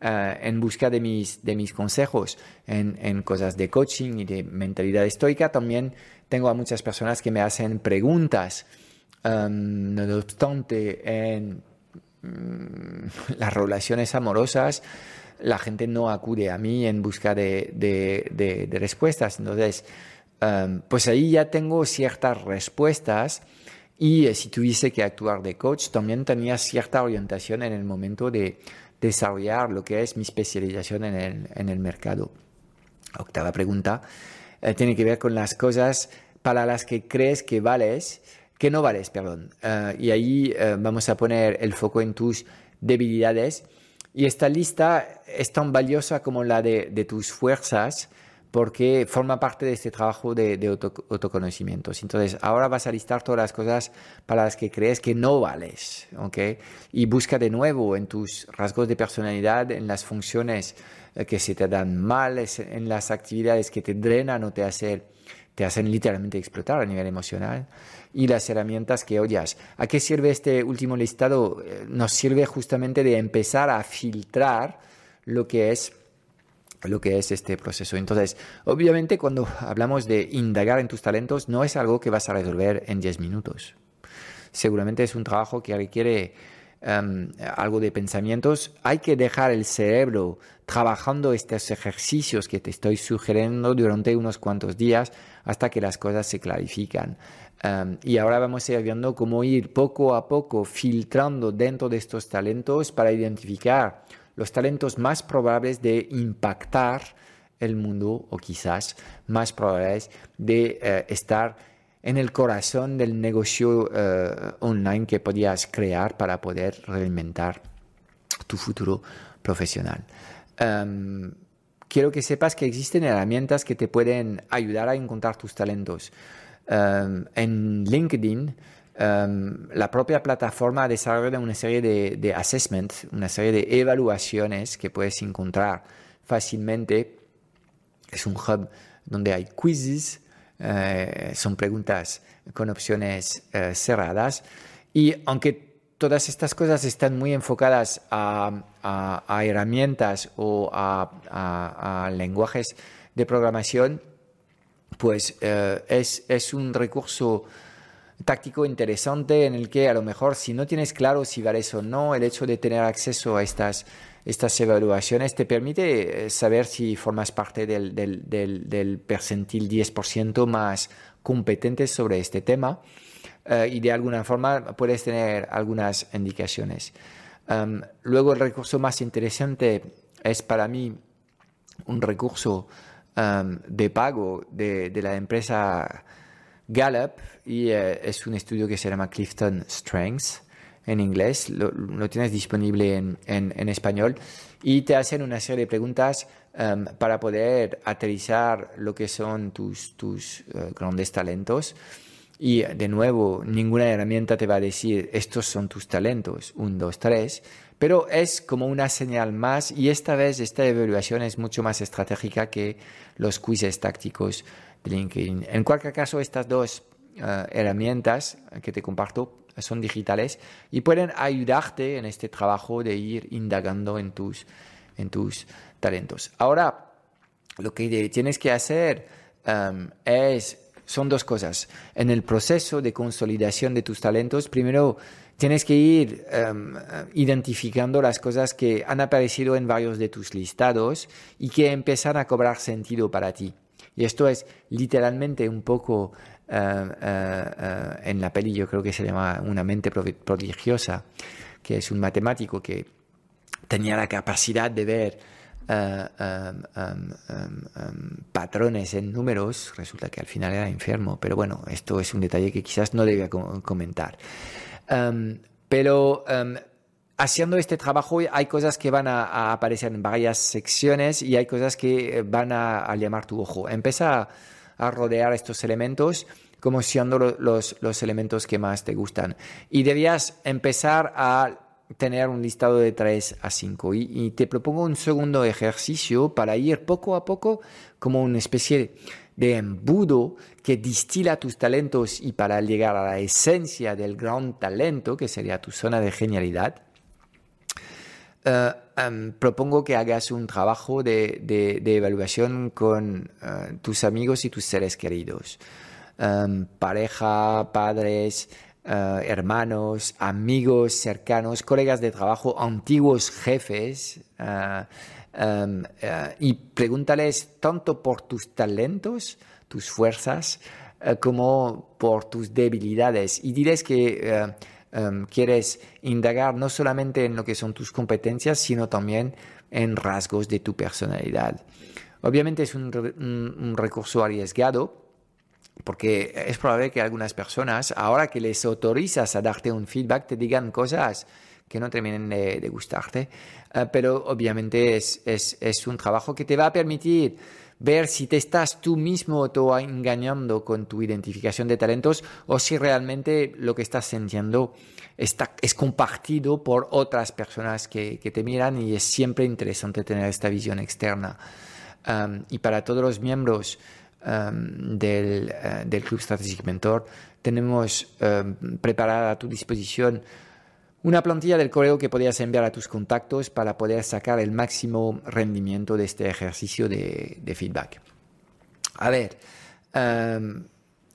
eh, en busca de mis, de mis consejos en, cosas de coaching y de mentalidad estoica. También tengo a muchas personas que me hacen preguntas. no obstante, en mm, las relaciones amorosas, la gente no acude a mí en busca de, de, de respuestas. Entonces, pues ahí ya tengo ciertas respuestas y eh, si tuviese que actuar de coach, también tenía cierta orientación en el momento de desarrollar lo que es mi especialización en el, en el mercado. Octava pregunta eh, tiene que ver con las cosas para las que crees que vales, que no vales, perdón. Eh, y ahí vamos a poner el foco en tus debilidades. Y esta lista es tan valiosa como la de tus fuerzas porque forma parte de este trabajo de, de autoconocimientos. Entonces, ahora vas a listar todas las cosas para las que crees que no vales, ¿ok? Y busca de nuevo en tus rasgos de personalidad, en las funciones eh, que se te dan mal, en las actividades que te drenan o te hacen, te hacen literalmente explotar a nivel emocional y las herramientas que odias. ¿A qué sirve este último listado? Eh, nos sirve justamente de empezar a filtrar lo que es lo que es este proceso. Entonces, obviamente cuando hablamos de indagar en tus talentos, no es algo que vas a resolver en 10 minutos. Seguramente es un trabajo que requiere em, algo de pensamientos. Hay que dejar el cerebro trabajando estos ejercicios que te estoy sugiriendo durante unos cuantos días hasta que las cosas se clarifican. Em, y ahora vamos a ir viendo cómo ir poco a poco filtrando dentro de estos talentos para identificar los talentos más probables de impactar el mundo o quizás más probables de eh, estar en el corazón del negocio eh, online que podías crear para poder reinventar tu futuro profesional. Em, quiero que sepas que existen herramientas que te pueden ayudar a encontrar tus talentos. Em, en LinkedIn Em, la propia plataforma desarrolla una serie de, de assessments, una serie de evaluaciones que puedes encontrar fácilmente. Es un hub donde hay quizzes, eh, son preguntas con opciones eh, cerradas. Y aunque todas estas cosas están muy enfocadas a, herramientas o a, lenguajes de programación, pues eh, es, es un recurso táctico interesante en el que a lo mejor si no tienes claro si vales o no, el hecho de tener acceso a estas, estas evaluaciones te permite eh, saber si formas parte del, del, del, percentil 10% más competente sobre este tema eh, y de alguna forma puedes tener algunas indicaciones. luego el recurso más interesante es para mí un recurso de pago de, de la empresa Gallup y eh, es un estudio que se llama Clifton Strengths en inglés, lo, tienes disponible en, en, español y te hacen una serie de preguntas em, para poder aterrizar lo que son tus, tus eh, grandes talentos. Y de nuevo, ninguna herramienta te va a decir estos son tus talentos, un, dos, tres, pero es como una señal más y esta vez esta evaluación es mucho más estratégica que los quizzes tácticos LinkedIn. En cualquier caso, estas dos eh, herramientas que te comparto son digitales y pueden ayudarte en este trabajo de ir indagando en tus, en tus talentos. Ahora, lo que tienes que hacer em, es son dos cosas. En el proceso de consolidación de tus talentos, primero tienes que ir em, identificando las cosas que han aparecido en varios de tus listados y que empiezan a cobrar sentido para ti. Y esto es literalmente un poco em, eh, eh, en la peli, yo creo que se llama Una mente prodigiosa, que es un matemático que tenía la capacidad de ver eh, em, patrones en números, resulta que al final era enfermo, pero bueno, esto es un detalle que quizás no debía comentar. Em, pero em, haciendo este trabajo hay cosas que van a, aparecer en varias secciones y hay cosas que eh, van a, llamar tu ojo. Empieza a, rodear estos elementos como siendo los, los elementos que más te gustan. Y debías empezar a tener un listado de 3 a 5. Y, te propongo un segundo ejercicio para ir poco a poco como una especie de embudo que distila tus talentos y para llegar a la esencia del gran talento, que sería tu zona de genialidad, eh, propongo que hagas un trabajo de, evaluación con eh, tus amigos y tus seres queridos, pareja, padres, eh, hermanos, amigos cercanos, colegas de trabajo, antiguos jefes, em, y pregúntales tanto por tus talentos, tus fuerzas, eh, como por tus debilidades. Y diles que eh, em, quieres indagar no solamente en lo que son tus competencias, sino también en rasgos de tu personalidad. Obviamente es un, recurso arriesgado, porque es probable que algunas personas, ahora que les autorizas a darte un feedback, te digan cosas que no terminen de, gustarte, eh, pero obviamente es, es, es, un trabajo que te va a permitir ver si te estás tú mismo engañando con tu identificación de talentos o si realmente lo que estás sintiendo está, es compartido por otras personas que, te miran y es siempre interesante tener esta visión externa. Y para todos los miembros del, uh, del, Club Strategic Mentor, tenemos preparada a tu disposición una plantilla del correo que podías enviar a tus contactos para poder sacar el máximo rendimiento de este ejercicio de, feedback. A ver, em,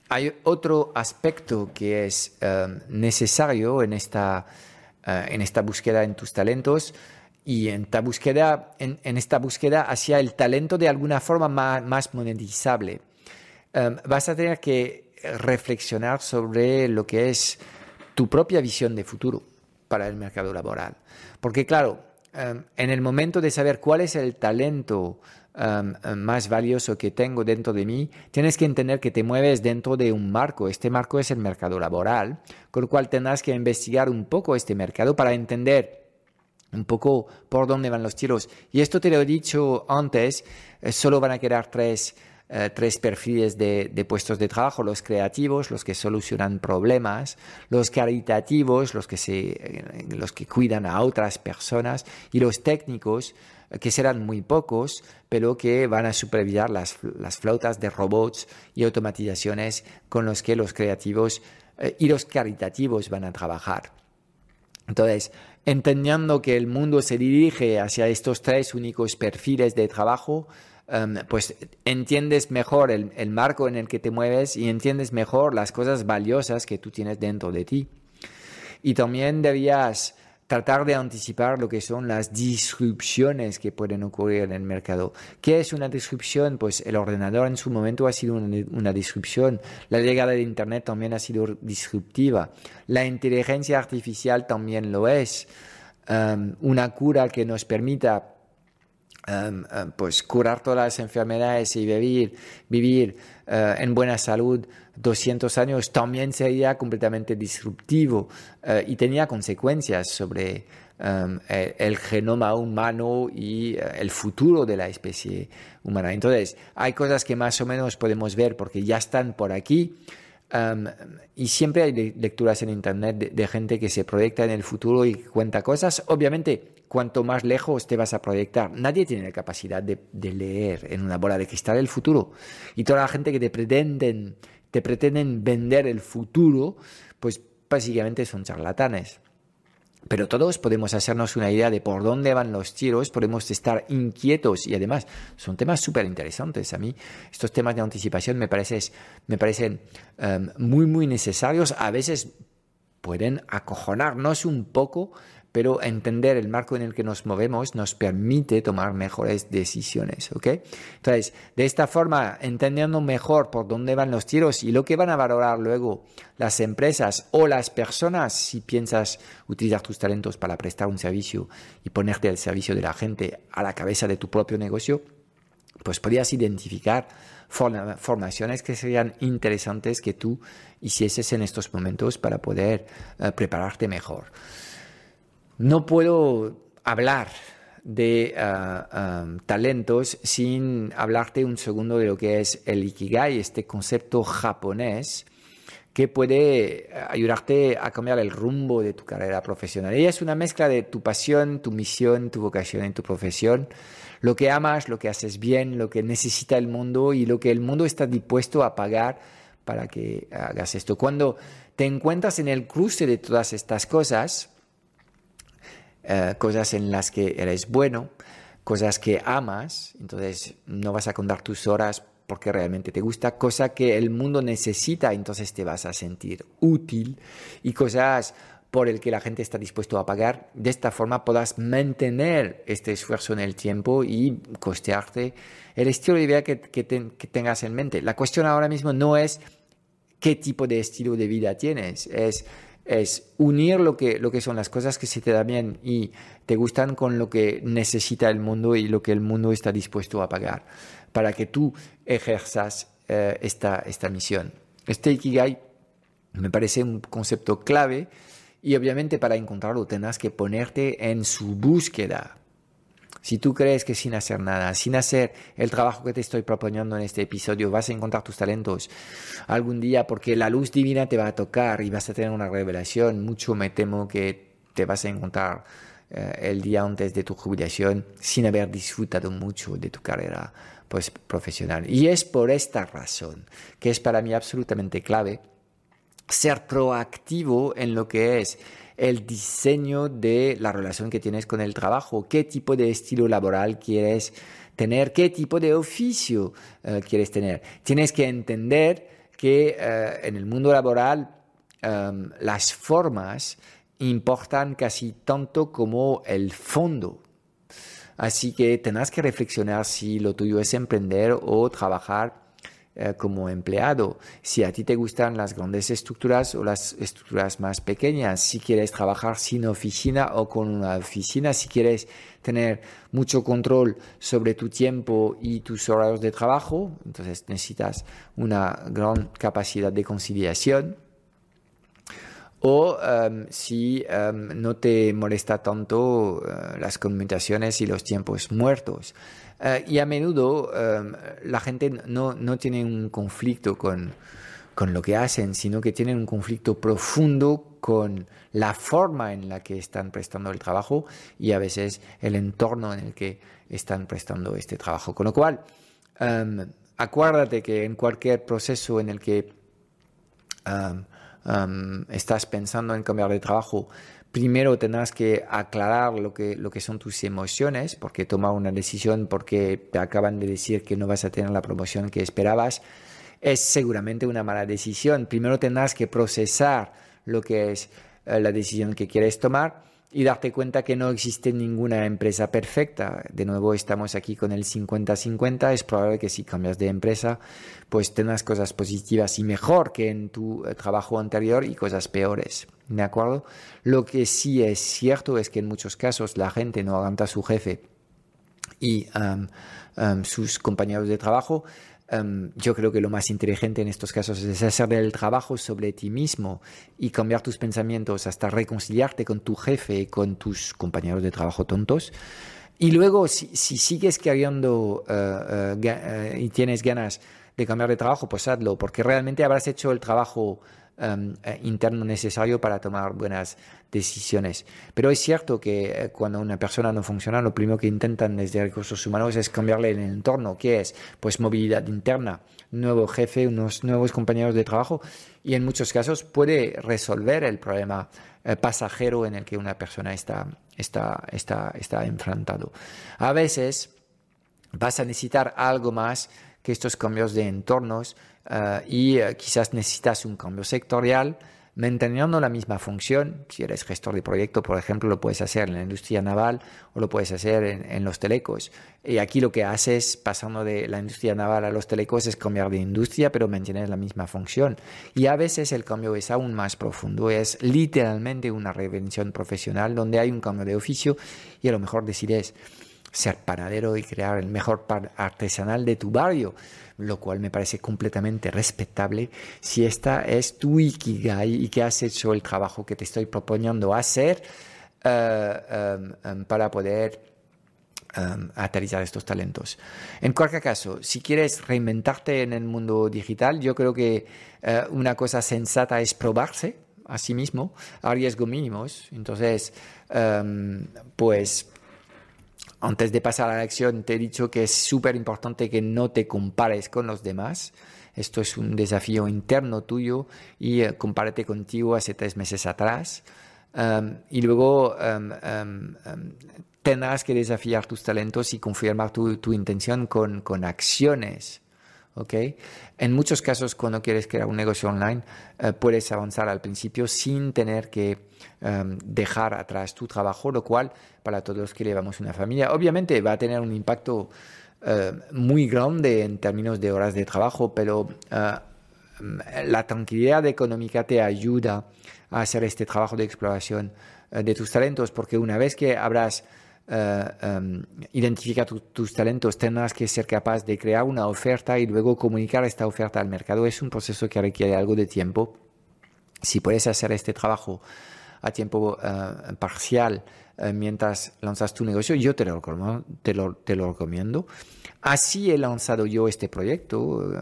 hay otro aspecto que es em, necesario en esta, eh, en esta búsqueda en tus talentos y en esta búsqueda, en, esta búsqueda hacia el talento de alguna forma más, monetizable. Em, vas a tener que reflexionar sobre lo que es tu propia visión de futuro para el mercado laboral. Porque claro, em, en el momento de saber cuál es el talento em, em, más valioso que tengo dentro de mí, tienes que entender que te mueves dentro de un marco. Este marco es el mercado laboral, con lo cual tendrás que investigar un poco este mercado para entender un poco por dónde van los tiros. Y esto te lo he dicho antes, eh, solo van a quedar tres eh, tres perfiles de, puestos de trabajo, los creativos, los que solucionan problemas, los caritativos, los que, eh, los que cuidan a otras personas, y los técnicos, eh, que serán muy pocos, pero que van a supervisar las, las flautas de robots y automatizaciones con los que los creativos y los caritativos van a trabajar. Entonces, entendiendo que el mundo se dirige hacia estos tres únicos perfiles de trabajo, Em, pues entiendes mejor el, marco en el que te mueves y entiendes mejor las cosas valiosas que tú tienes dentro de ti. Y también debías tratar de anticipar lo que son las disrupciones que pueden ocurrir en el mercado. ¿Qué es una disrupción? Pues el ordenador en su momento ha sido una, disrupción, la llegada de Internet también ha sido disruptiva, la inteligencia artificial también lo es. Em, una cura que nos permita Em, em, pues curar todas las enfermedades y vivir, eh, en buena salud 200 años también sería completamente disruptivo eh, y tenía consecuencias sobre em, el, genoma humano y eh, el futuro de la especie humana. Entonces, hay cosas que más o menos podemos ver porque ya están por aquí. Y siempre hay lecturas en Internet de, gente que se proyecta en el futuro y cuenta cosas. Obviamente, cuanto más lejos te vas a proyectar. Nadie tiene la capacidad de, leer en una bola de cristal el futuro. Y toda la gente que te pretenden, te pretenden vender el futuro, pues básicamente son charlatanes. Pero todos podemos hacernos una idea de por dónde van los tiros, podemos estar inquietos y además son temas súper interesantes. A mí estos temas de anticipación me, me parecen em, muy, muy necesarios. A veces pueden acojonarnos un poco, pero entender el marco en el que nos movemos nos permite tomar mejores decisiones, ¿ok? Entonces, de esta forma, entendiendo mejor por dónde van los tiros y lo que van a valorar luego las empresas o las personas si piensas utilizar tus talentos para prestar un servicio y ponerte al servicio de la gente a la cabeza de tu propio negocio, pues podrías identificar formaciones que serían interesantes que tú hicieses en estos momentos para poder eh, prepararte mejor. No puedo hablar de ah, talentos sin hablarte un segundo de lo que es el Ikigai, este concepto japonés que puede ayudarte a cambiar el rumbo de tu carrera profesional. Y es una mezcla de tu pasión, tu misión, tu vocación en tu profesión, lo que amas, lo que haces bien, lo que necesita el mundo y lo que el mundo está dispuesto a pagar para que hagas esto. Cuando te encuentras en el cruce de todas estas cosas, eh, cosas en las que eres bueno, cosas que amas, entonces no vas a contar tus horas porque realmente te gusta, cosa que el mundo necesita, entonces te vas a sentir útil y cosas por el que la gente está dispuesto a pagar, de esta forma podrás mantener este esfuerzo en el tiempo y costearte el estilo de vida que, que tengas en mente. La cuestión ahora mismo no es qué tipo de estilo de vida tienes, es es unir lo que, lo que son las cosas que se te dan bien y te gustan con lo que necesita el mundo y lo que el mundo está dispuesto a pagar para que tú ejerzas eh, esta, esta misión. Este Ikigai me parece un concepto clave y obviamente para encontrarlo tendrás que ponerte en su búsqueda si tú crees que sin hacer nada, sin hacer el trabajo que te estoy proponiendo en este episodio, vas a encontrar tus talentos algún día porque la luz divina te va a tocar y vas a tener una revelación, mucho me temo que te vas a encontrar eh, el día antes de tu jubilación sin haber disfrutado mucho de tu carrera pues, profesional. Y es por esta razón que es para mí absolutamente clave ser proactivo en lo que es el diseño de la relación que tienes con el trabajo, qué tipo de estilo laboral quieres tener, qué tipo de oficio eh, quieres tener. Tienes que entender que eh, en el mundo laboral em, las formas importan casi tanto como el fondo. Así que tendrás que reflexionar si lo tuyo es emprender o trabajar eh, como empleado. Si a ti te gustan las grandes estructuras o las estructuras más pequeñas, si quieres trabajar sin oficina o con una oficina, si quieres tener mucho control sobre tu tiempo y tus horarios de trabajo, entonces necesitas una gran capacidad de conciliación. O em, si em, no te molesta tanto eh, las comunicaciones y los tiempos muertos. Eh, y a menudo em, la gente no, no, tiene un conflicto con, con lo que hacen, sino que tienen un conflicto profundo con la forma en la que están prestando el trabajo y a veces el entorno en el que están prestando este trabajo. Con lo cual, em, acuérdate que en cualquier proceso en el que em, estás pensando en cambiar de trabajo, primero tendrás que aclarar lo que, lo que son tus emociones, porque tomar una decisión porque te acaban de decir que no vas a tener la promoción que esperabas, es seguramente una mala decisión. Primero tendrás que procesar lo que es eh, la decisión que quieres tomar y darte cuenta que no existe ninguna empresa perfecta. De nuevo estamos aquí con el 50-50. Es probable que si cambias de empresa, pues tengas cosas positivas y mejor que en tu eh, trabajo anterior y cosas peores. ¿De acuerdo? Lo que sí es cierto es que en muchos casos la gente no aguanta a su jefe y sus compañeros de trabajo Em, yo creo que lo más inteligente en estos casos es hacer el trabajo sobre ti mismo y cambiar tus pensamientos hasta reconciliarte con tu jefe y con tus compañeros de trabajo tontos. Y luego, si, sigues queriendo eh, eh, eh, y tienes ganas de cambiar de trabajo, pues hazlo, porque realmente habrás hecho el trabajo em, eh, interno necesario para tomar buenas decisiones. Pero es cierto que eh, cuando una persona no funciona, lo primero que intentan desde recursos humanos es cambiarle el entorno, que es pues movilidad interna, nuevo jefe, unos nuevos compañeros de trabajo y en muchos casos puede resolver el problema eh, pasajero en el que una persona está, está, está, está enfrentado. A veces vas a necesitar algo más que estos cambios de entornos eh, y eh, quizás necesitas un cambio sectorial manteniendo la misma función. Si eres gestor de proyecto, por ejemplo, lo puedes hacer en la industria naval o lo puedes hacer en, los telecos. Y aquí lo que haces pasando de la industria naval a los telecos es cambiar de industria, pero mantener la misma función. Y a veces el cambio es aún más profundo, es literalmente una reinvención profesional donde hay un cambio de oficio y a lo mejor decides ser panadero y crear el mejor pan artesanal de tu barrio, lo cual me parece completamente respetable si esta es tu ikigai y que has hecho el trabajo que te estoy proponiendo hacer eh, em, em, para poder um, aterrizar estos talentos. En cualquier caso, si quieres reinventarte en el mundo digital, yo creo que eh, una cosa sensata es probarse a sí mismo a riesgo mínimos. Entonces, pues antes de pasar a la acción, te he dicho que es súper importante que no te compares con los demás. Esto es un desafío interno tuyo y uh, compárate contigo hace tres meses atrás. Um, y luego um, um, tendrás que desafiar tus talentos y confirmar tu, intención con acciones. ¿Okay? En muchos casos, cuando quieres crear un negocio online, uh, puedes avanzar al principio sin tener que dejar atrás tu trabajo, lo cual para todos los que llevamos una familia, obviamente va a tener un impacto eh, muy grande en términos de horas de trabajo, pero eh, la tranquilidad económica te ayuda a hacer este trabajo de exploración eh, de tus talentos, porque una vez que habrás em, identificado tus talentos, tendrás que ser capaz de crear una oferta y luego comunicar esta oferta al mercado. Es un proceso que requiere algo de tiempo. Si puedes hacer este trabajo a tiempo parcial, eh, mientras lanzas tu negocio, yo te lo, te lo, te lo recomiendo. Así he lanzado yo este proyecto, eh,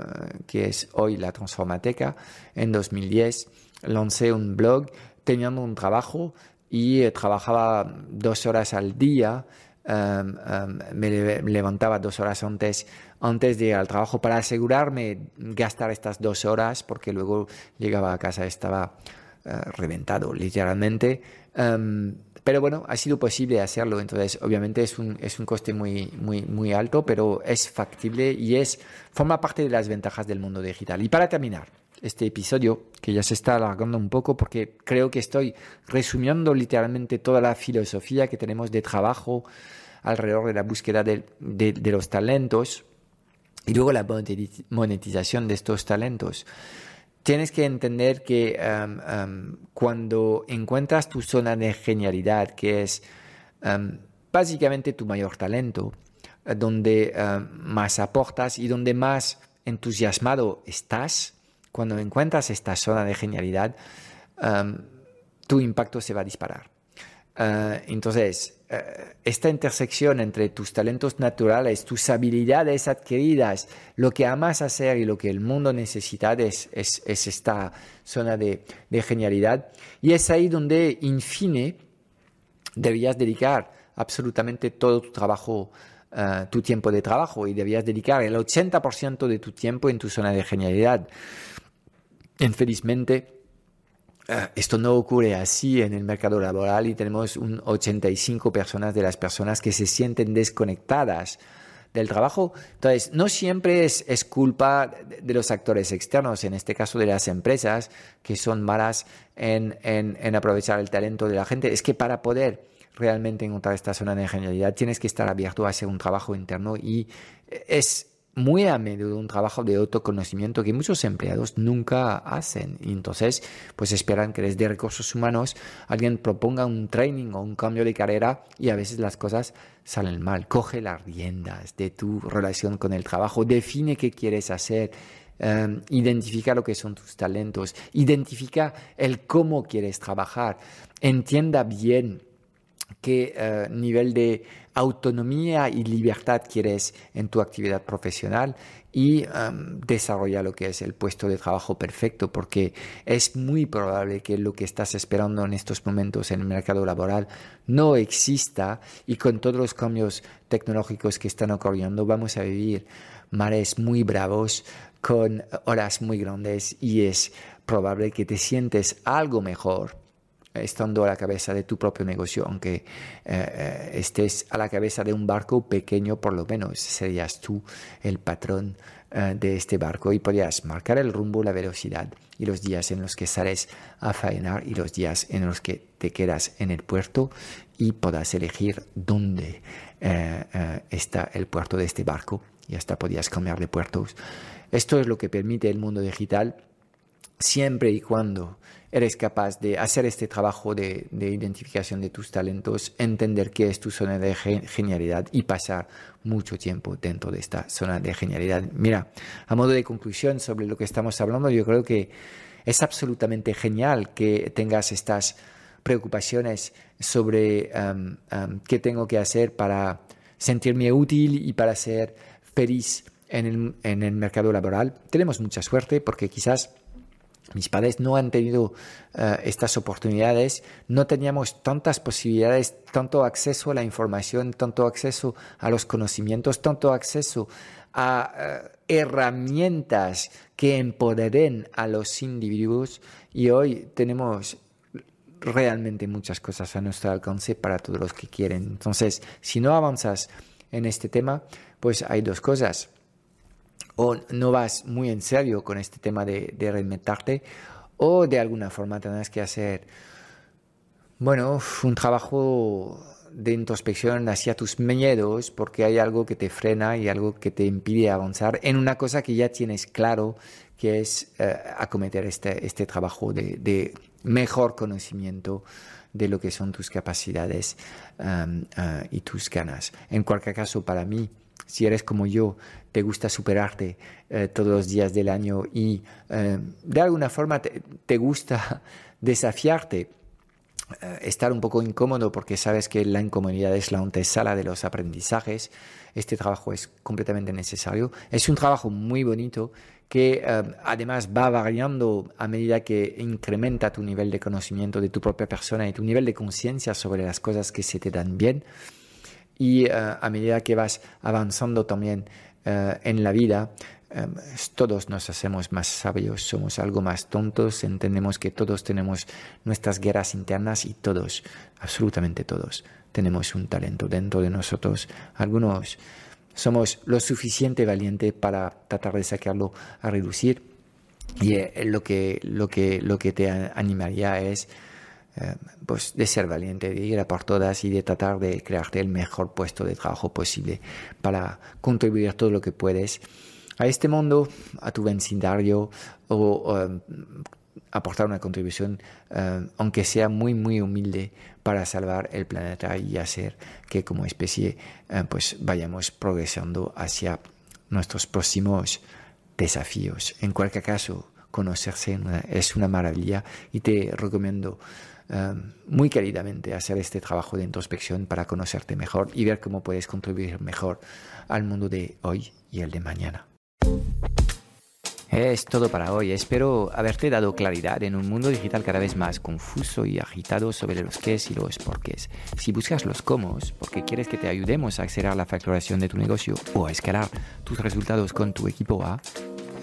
que es hoy la Transformateca. En 2010 lancé un blog teniendo un trabajo y eh, trabajaba dos horas al día. Em, em, me levantaba dos horas antes, antes de ir al trabajo para asegurarme gastar estas dos horas, porque luego llegaba a casa estaba reventado, literalmente. Em, pero bueno, ha sido posible hacerlo, entonces obviamente es un, es un coste muy, muy, muy alto, pero es factible y es, forma parte de las ventajas del mundo digital. Y para terminar, este episodio, que ya se está alargando un poco porque creo que estoy resumiendo literalmente toda la filosofía que tenemos de trabajo alrededor de la búsqueda de, de los talentos y luego la monetización de estos talentos. Tienes que entender que um, um, cuando encuentras tu zona de genialidad, que es um, básicamente tu mayor talento, eh, donde más aportas y donde más entusiasmado estás, cuando encuentras esta zona de genialidad, tu impacto se va a disparar. Uh, entonces, uh, esta intersección entre tus talentos naturales, tus habilidades adquiridas, lo que amas hacer y lo que el mundo necesita es, es, es esta zona de, de, genialidad. Y es ahí donde, in fine, debías dedicar absolutamente todo tu trabajo, uh, tu tiempo de trabajo, y debías dedicar el 80% de tu tiempo en tu zona de genialidad. Infelizmente, Ah, esto no ocurre así en el mercado laboral y tenemos un 85 personas de las personas que se sienten desconectadas del trabajo. Entonces, no siempre es, culpa de los actores externos, en este caso de las empresas, que son malas en, en, en aprovechar el talento de la gente. Es que para poder realmente encontrar esta zona de genialidad tienes que estar abierto a hacer un trabajo interno y es muy a menudo un trabajo de autoconocimiento que muchos empleados nunca hacen. Y entonces, pues esperan que desde recursos humanos alguien proponga un training o un cambio de carrera y a veces las cosas salen mal. Coge las riendas de tu relación con el trabajo, define qué quieres hacer. Um, identifica lo que son tus talentos, identifica el cómo quieres trabajar, entienda bien qué eh, nivel de autonomía y libertad quieres en tu actividad profesional y um, desarrolla lo que es el puesto de trabajo perfecto, porque es muy probable que lo que estás esperando en estos momentos en el mercado laboral no exista y con todos los cambios tecnológicos que están ocurriendo vamos a vivir mares muy bravos con horas muy grandes y es probable que te sientes algo mejor estando a la cabeza de tu propio negocio, aunque eh, eh, estés a la cabeza de un barco pequeño, por lo menos serías tú el patrón eh, de este barco y podrías marcar el rumbo, la velocidad y los días en los que sales a faenar y los días en los que te quedas en el puerto y podrás elegir dónde está el puerto de este barco y hasta podrías cambiar de puertos. Esto es lo que permite el mundo digital siempre y cuando eres capaz de hacer este trabajo de, identificación de tus talentos, entender qué es tu zona de genialidad y pasar mucho tiempo dentro de esta zona de genialidad. Mira, a modo de conclusión sobre lo que estamos hablando, yo creo que es absolutamente genial que tengas estas preocupaciones sobre qué tengo que hacer para sentirme útil y para ser feliz en el, en el mercado laboral. Tenemos mucha suerte porque quizás mis padres no han tenido eh, estas oportunidades, no teníamos tantas posibilidades, tanto acceso a la información, tanto acceso a los conocimientos, tanto acceso a eh, herramientas que empoderen a los individuos y hoy tenemos realmente muchas cosas a nuestro alcance para todos los que quieren. Entonces, si no avanzas en este tema, pues hay dos cosas o no vas muy en serio con este tema de, reinventarte o de alguna forma tendrás que hacer, bueno, un trabajo de introspección hacia tus miedos porque hay algo que te frena y algo que te impide avanzar en una cosa que ya tienes claro que es eh, acometer este, este trabajo de, mejor conocimiento de lo que son tus capacidades uh, y tus ganas. En cualquier caso, para mí, si eres como yo, te gusta superarte eh, todos los días del año y eh, de alguna forma te, gusta desafiarte, eh, estar un poco incómodo porque sabes que la incomodidad es la antesala de los aprendizajes, este trabajo es completamente necesario. Es un trabajo muy bonito que además va variando a medida que incrementa tu nivel de conocimiento de tu propia persona y tu nivel de conciencia sobre las cosas que se te dan bien y eh, a medida que vas avanzando también eh, en la vida, eh, todos nos hacemos más sabios, somos algo más tontos, entendemos que todos tenemos nuestras guerras internas y todos, absolutamente todos, tenemos un talento dentro de nosotros. Algunos somos lo suficiente valiente para tratar de sacarlo a reducir y lo que, lo que, lo que te animaría es eh, pues de ser valiente, de ir a por todas y de tratar de crearte el mejor puesto de trabajo posible para contribuir todo lo que puedes a este mundo, a tu vecindario o eh, aportar una contribución, eh, aunque sea muy, muy humilde, para salvar el planeta y hacer que como especie pues vayamos progresando hacia nuestros próximos desafíos. En cualquier caso, conocerse es una maravilla y te recomiendo Em, muy queridamente hacer este trabajo de introspección para conocerte mejor y ver cómo puedes contribuir mejor al mundo de hoy y el de mañana. Es todo para hoy. Espero haberte dado claridad en un mundo digital cada vez más confuso y agitado sobre los qué y los porqués. Si buscas los cómo, porque quieres que te ayudemos a acelerar la facturación de tu negocio o a escalar tus resultados con tu equipo A,